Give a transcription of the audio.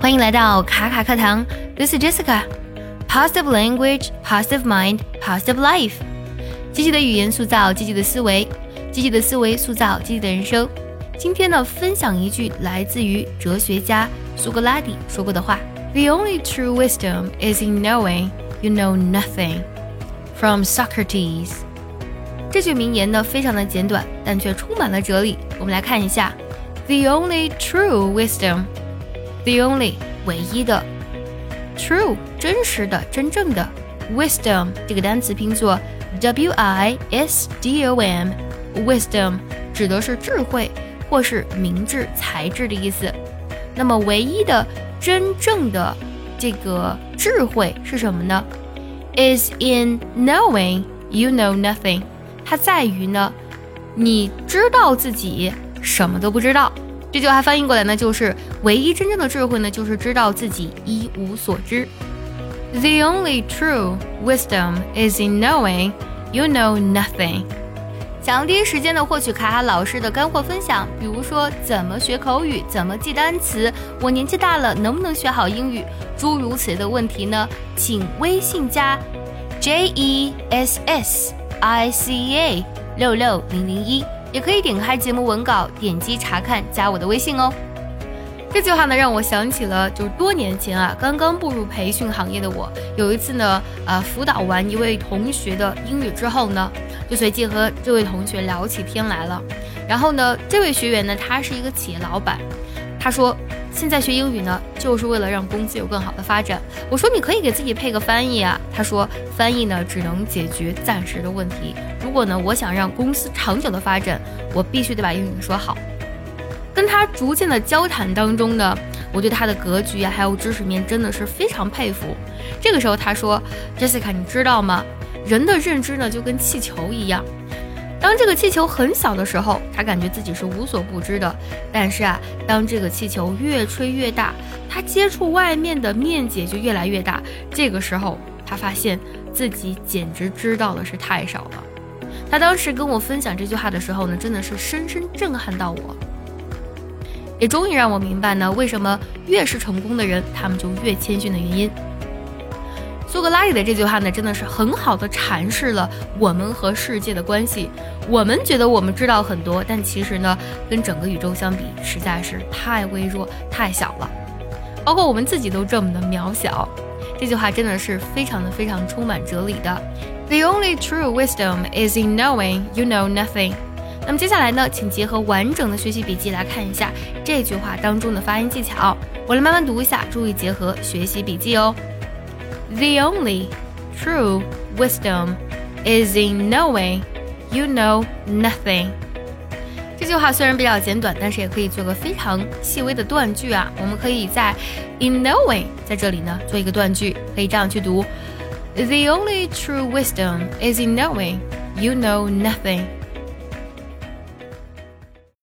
欢迎来到卡卡课堂，This is Jessica。Positive language, positive mind, positive life。积极的语言塑造积极的思维，积极的思维塑造积极的人生。今天呢，分享一句来自于哲学家苏格拉底说过的话：“The only true wisdom is in knowing you know nothing。” From Socrates。这句名言呢，非常的简短，但却充满了哲理。我们来看一下：The only true The only 唯一的，true 真实的、真正的，wisdom 这个单词拼作 w i s d o m，wisdom 指的是智慧或是明智、才智的意思。那么，唯一的、真正的这个智慧是什么呢？Is in knowing you know nothing。它在于呢，你知道自己什么都不知道。这句话翻译过来呢，就是唯一真正的智慧呢，就是知道自己一无所知。The only true wisdom is in knowing you know nothing。想第一时间的获取卡卡老师的干货分享，比如说怎么学口语，怎么记单词，我年纪大了能不能学好英语，诸如此类的问题呢？请微信加 J E S S。I C A 六六零零一，也可以点开节目文稿，点击查看，加我的微信哦。这句话呢，让我想起了就是多年前啊，刚刚步入培训行业的我，有一次呢，呃，辅导完一位同学的英语之后呢，就随即和这位同学聊起天来了。然后呢，这位学员呢，他是一个企业老板，他说。现在学英语呢，就是为了让公司有更好的发展。我说你可以给自己配个翻译啊。他说翻译呢只能解决暂时的问题。如果呢我想让公司长久的发展，我必须得把英语说好。跟他逐渐的交谈当中呢，我对他的格局啊还有知识面真的是非常佩服。这个时候他说，Jessica，你知道吗？人的认知呢就跟气球一样。当这个气球很小的时候，他感觉自己是无所不知的。但是啊，当这个气球越吹越大，他接触外面的面积就越来越大。这个时候，他发现自己简直知道的是太少了。他当时跟我分享这句话的时候呢，真的是深深震撼到我，也终于让我明白呢，为什么越是成功的人，他们就越谦逊的原因。苏格拉底的这句话呢，真的是很好的阐释了我们和世界的关系。我们觉得我们知道很多，但其实呢，跟整个宇宙相比，实在是太微弱、太小了。包括我们自己都这么的渺小。这句话真的是非常的、非常充满哲理的。The only true wisdom is in knowing you know nothing。那么接下来呢，请结合完整的学习笔记来看一下这句话当中的发音技巧。我来慢慢读一下，注意结合学习笔记哦。The only true wisdom is in knowing you know nothing。这句话虽然比较简短，但是也可以做个非常细微的断句啊。我们可以在 in knowing 在这里呢做一个断句，可以这样去读：The only true wisdom is in knowing you know nothing。